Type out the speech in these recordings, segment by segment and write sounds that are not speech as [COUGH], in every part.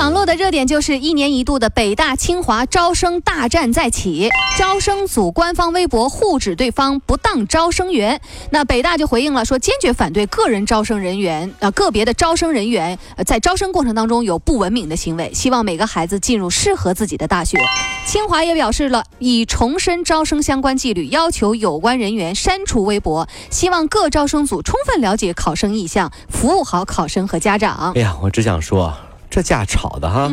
网络的热点就是一年一度的北大清华招生大战再起，招生组官方微博互指对方不当招生员。那北大就回应了，说坚决反对个人招生人员呃个别的招生人员在招生过程当中有不文明的行为，希望每个孩子进入适合自己的大学。清华也表示了，已重申招生相关纪律，要求有关人员删除微博，希望各招生组充分了解考生意向，服务好考生和家长。哎呀，我只想说，这架吵的哈，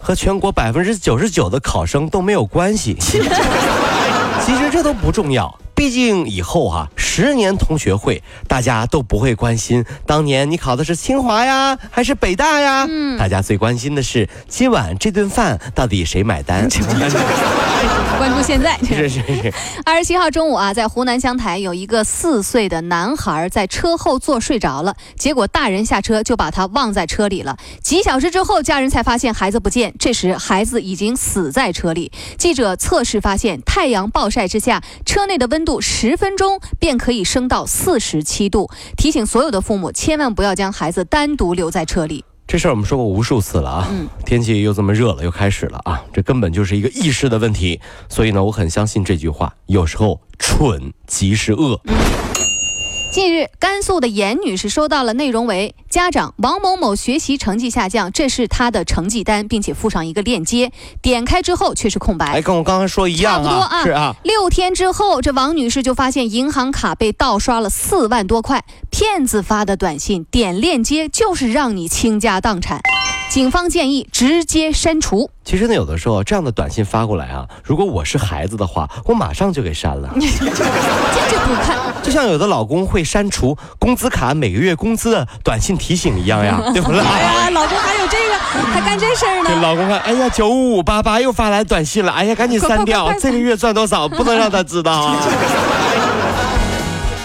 和全国百分之九十九的考生都没有关系。[LAUGHS] 其实这都不重要，毕竟以后啊、十年同学会，大家都不会关心当年你考的是清华呀，还是北大呀。嗯大家最关心的是今晚这顿饭到底谁买单。[LAUGHS] 关注现在。是是是，二十七号中午啊，在湖南湘潭有一个四岁的男孩在车后座睡着了，结果大人下车就把他忘在车里了。几小时之后，家人才发现孩子不见，这时孩子已经死在车里。记者测试发现，太阳暴晒之下，车内的温度十分钟便可以升到四十七度。提醒所有的父母，千万不要将孩子单独留在车里。这事儿我们说过无数次了啊。嗯天气又这么热了，又开始了啊，这根本就是一个意识的问题。所以呢，我很相信这句话，有时候蠢即是恶。近日，甘肃的严女士收到了内容为“家长王某某学习成绩下降”，这是她的成绩单，并且附上一个链接。点开之后却是空白哎，。跟我刚刚说一样啊，差不多啊是啊。六天之后，这王女士就发现银行卡被盗刷了四万多块，骗子发的短信点链接就是让你倾家荡产。警方建议直接删除。其实呢，有的时候这样的短信发过来啊，如果我是孩子的话，我马上就给删了。坚决不看。就像有的老公会删除工资卡每个月工资的短信提醒一样呀，[LAUGHS] 对不对？哎呀，老公还有这个，还干这事儿给呢。老公看，哎呀，九五五八八又发来短信了，哎呀，赶紧删掉这个月赚多少，不能让他知道啊。[LAUGHS]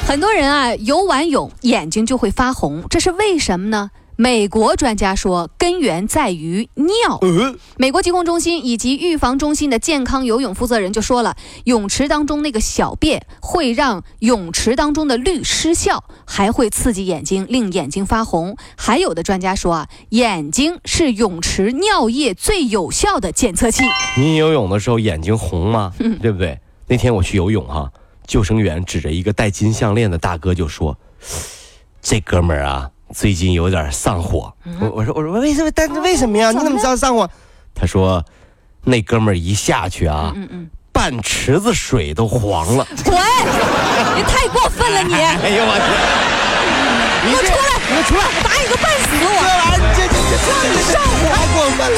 很多人啊，游完泳眼睛就会发红，这是为什么呢？美国专家说，根源在于尿。呃，美国疾控中心以及预防中心的健康游泳负责人就说了，泳池当中那个小便会让泳池当中的氯失效，还会刺激眼睛，令眼睛发红。还有的专家说啊，眼睛是泳池尿液最有效的检测器。你游泳的时候眼睛红吗？对不对？那天我去游泳哈、救生员指着一个戴金项链的大哥就说：“这哥们儿啊，最近有点上火。我我说我说为什么？但是为什么呀？你怎么知道上火？他说，那哥们儿一下去啊，嗯嗯，半池子水都黄了。[LAUGHS] 滚！你太过分了你！[LAUGHS] 哎呦我天！你给我出来！你给我出来！打你个半死这我！玩意儿这这这这上火太过分了。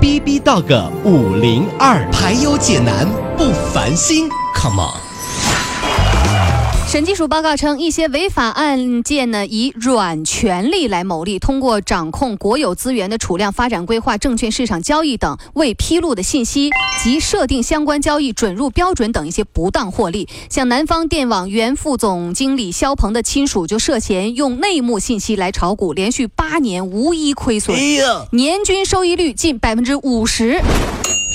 B B Dog 五零二，排忧解难不烦心，Come on。审计署报告称，一些违法案件呢，以软权利来牟利，通过掌控国有资源的储量发展规划、证券市场交易等未披露的信息及设定相关交易准入标准等一些不当获利。像南方电网原副总经理肖鹏的亲属就涉嫌用内幕信息来炒股，连续八年无一亏损，年均收益率近百分之五十。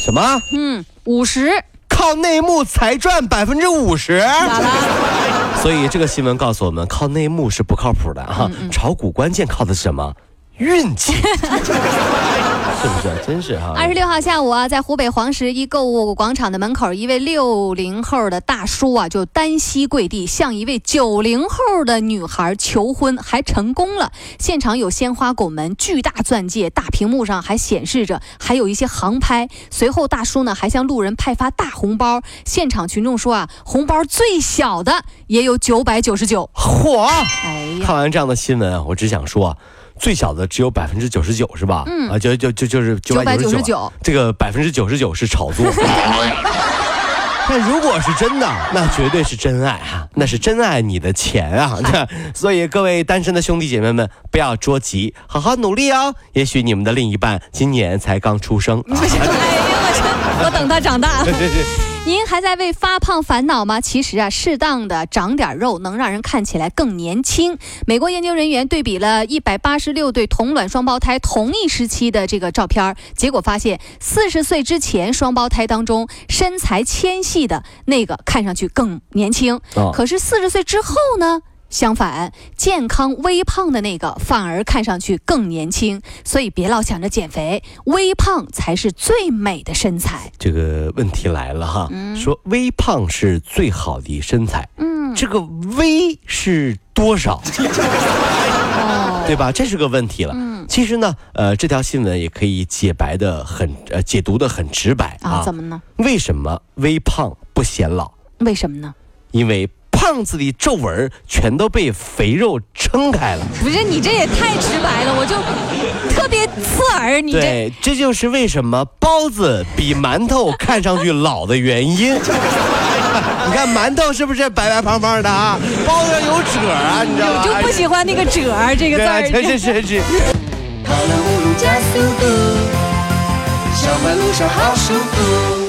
什么？嗯，五十靠内幕才赚百分之五十？咋了？所以这个新闻告诉我们，靠内幕是不靠谱的啊！炒股关键靠的是什么？运气。是不是？[LAUGHS] 真是哈。二十六号下午啊，在湖北黄石一购物广场的门口，一位六零后的大叔啊，就单膝跪地向一位九零后的女孩求婚，还成功了。现场有鲜花拱门、巨大钻戒，大屏幕上还显示着，还有一些航拍。随后，大叔呢还向路人派发大红包。现场群众说啊，红包最小的也有九百九十九。嚯！哎呀，看完这样的新闻啊，我只想说啊，最小的只有百分之九十九是吧？嗯啊，就就就就是九百九十九，999这个百分之九十九是炒作。[LAUGHS] 但如果是真的，那绝对是真爱啊！那是真爱你的钱啊！[LAUGHS] 所以各位单身的兄弟姐妹们，不要着急，好好努力哦。也许你们的另一半今年才刚出生。啊 [LAUGHS] 哎呀，我我等他长大。您还在为发胖烦恼吗？其实啊，适当的长点肉能让人看起来更年轻。美国研究人员对比了一百八十六对同卵双胞胎同一时期的这个照片，结果发现，四十岁之前双胞胎当中身材纤细的那个看上去更年轻，哦可是四十岁之后呢？相反，健康微胖的那个反而看上去更年轻，所以别老想着减肥，微胖才是最美的身材。这个问题来了哈，说微胖是最好的身材，嗯，这个微是多少？哦，对吧？这是个问题了。嗯其实呢，呃，这条新闻也可以解白的很，呃，解读的很直白啊。啊，怎么呢？为什么微胖不显老？为什么呢？因为胖子的皱纹全都被肥肉撑开了。不是你这也太直白了，我就特别刺耳。你这对，这就是为什么包子比馒头看上去老的原因。[LAUGHS] 你看馒头是不是白白胖胖的啊？包子有褶儿啊，你知道吗？我就不喜欢那个“褶儿”这个字儿。是是是是。跑了五路加速度，小马路上好舒服。